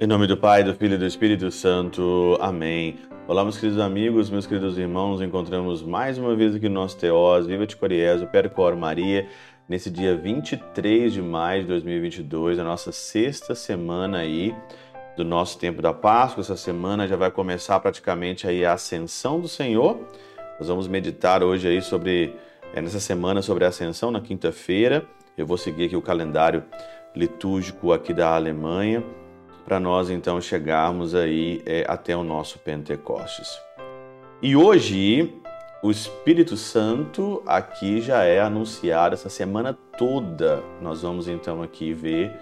Em nome do Pai, do Filho e do Espírito Santo. Amém. Olá, meus queridos amigos, meus queridos irmãos. Encontramos mais uma vez aqui no nosso Teós, Viva de Coriés, o Percor Maria, nesse dia 23 de maio de 2022, a nossa sexta semana aí do nosso tempo da Páscoa. Essa semana já vai começar praticamente aí a ascensão do Senhor. Nós vamos meditar hoje aí sobre, é, nessa semana sobre a ascensão, na quinta-feira. Eu vou seguir aqui o calendário litúrgico aqui da Alemanha para nós então chegarmos aí é, até o nosso Pentecostes. E hoje o Espírito Santo aqui já é anunciado essa semana toda. Nós vamos então aqui ver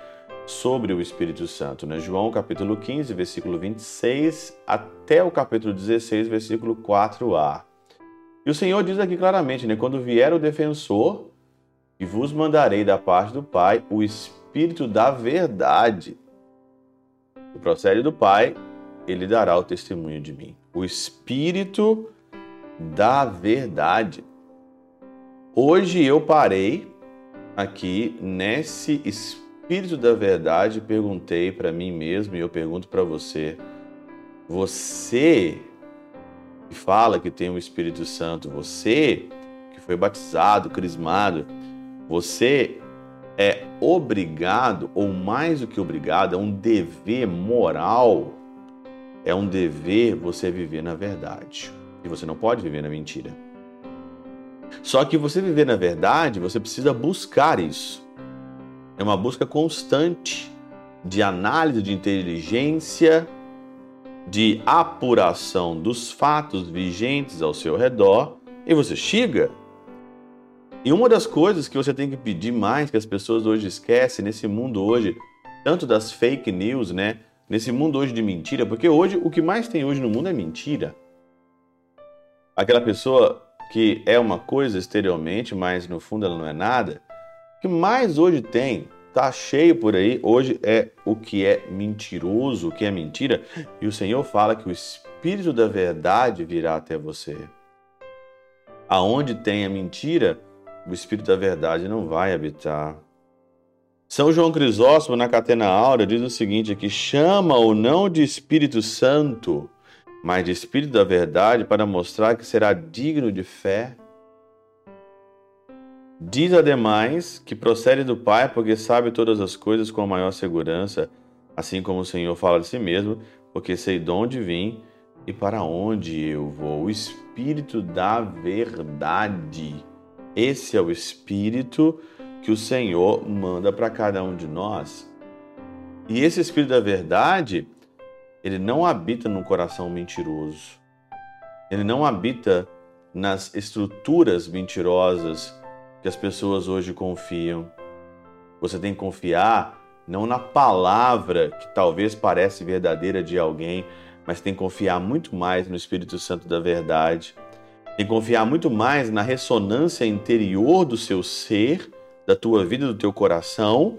sobre o Espírito Santo, né? João capítulo 15, versículo 26 até o capítulo 16, versículo 4a. E o Senhor diz aqui claramente, né, quando vier o defensor, e vos mandarei da parte do Pai o Espírito da verdade, que procede do Pai, ele dará o testemunho de mim. O Espírito da verdade. Hoje eu parei aqui nesse Espírito da verdade perguntei para mim mesmo e eu pergunto para você: você que fala que tem o Espírito Santo, você que foi batizado, crismado, você é obrigado, ou mais do que obrigado, é um dever moral, é um dever você viver na verdade. E você não pode viver na mentira. Só que você viver na verdade, você precisa buscar isso. É uma busca constante de análise, de inteligência, de apuração dos fatos vigentes ao seu redor, e você chega e uma das coisas que você tem que pedir mais, que as pessoas hoje esquecem, nesse mundo hoje, tanto das fake news, né? Nesse mundo hoje de mentira, porque hoje o que mais tem hoje no mundo é mentira. Aquela pessoa que é uma coisa exteriormente, mas no fundo ela não é nada. O que mais hoje tem, tá cheio por aí, hoje é o que é mentiroso, o que é mentira. E o Senhor fala que o Espírito da verdade virá até você. Aonde tem a mentira, o Espírito da Verdade não vai habitar. São João Crisóstomo, na Catena Áurea, diz o seguinte aqui, chama-o não de Espírito Santo, mas de Espírito da Verdade, para mostrar que será digno de fé. Diz ademais que procede do Pai, porque sabe todas as coisas com a maior segurança, assim como o Senhor fala de si mesmo, porque sei de onde vim e para onde eu vou. O Espírito da Verdade esse é o espírito que o Senhor manda para cada um de nós. E esse espírito da verdade, ele não habita num coração mentiroso. Ele não habita nas estruturas mentirosas que as pessoas hoje confiam. Você tem que confiar não na palavra que talvez parece verdadeira de alguém, mas tem que confiar muito mais no Espírito Santo da verdade e confiar muito mais na ressonância interior do seu ser, da tua vida, do teu coração,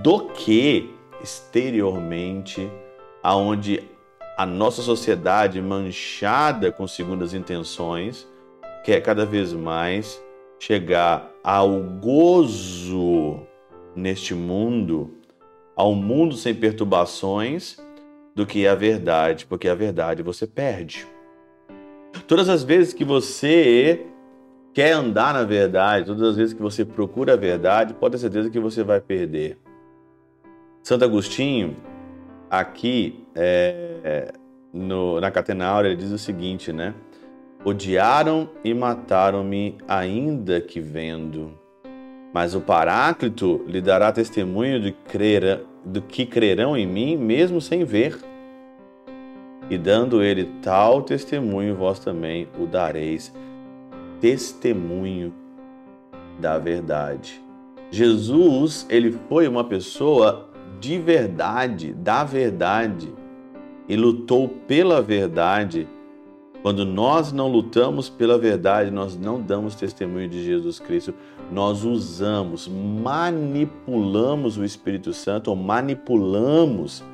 do que exteriormente, aonde a nossa sociedade manchada com segundas intenções quer cada vez mais chegar ao gozo neste mundo, ao mundo sem perturbações, do que a verdade, porque a verdade você perde. Todas as vezes que você quer andar na verdade, todas as vezes que você procura a verdade, pode ter certeza que você vai perder. Santo Agostinho, aqui é, no, na Catena Áurea, ele diz o seguinte, né? Odiaram e mataram-me, ainda que vendo. Mas o Paráclito lhe dará testemunho de, crer, do que crerão em mim, mesmo sem ver e dando ele tal testemunho, vós também o dareis testemunho da verdade. Jesus, ele foi uma pessoa de verdade, da verdade, e lutou pela verdade. Quando nós não lutamos pela verdade, nós não damos testemunho de Jesus Cristo, nós usamos, manipulamos o Espírito Santo, ou manipulamos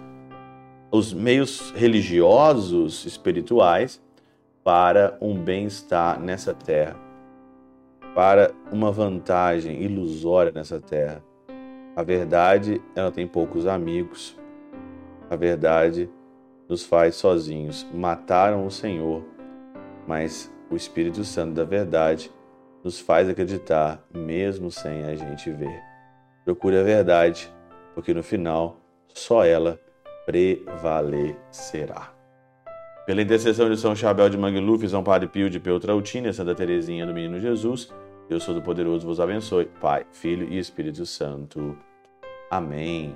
os meios religiosos, espirituais, para um bem-estar nessa terra. para uma vantagem ilusória nessa terra. A verdade, ela tem poucos amigos. A verdade nos faz sozinhos. Mataram o Senhor, mas o Espírito Santo da verdade nos faz acreditar, mesmo sem a gente ver. Procure a verdade, porque no final só ela prevalecerá. Pela intercessão de São Chabel de Mangluf, São Padre Pio de Peltrautina, Santa Teresinha do Menino Jesus, Deus Todo-Poderoso vos abençoe. Pai, Filho e Espírito Santo. Amém.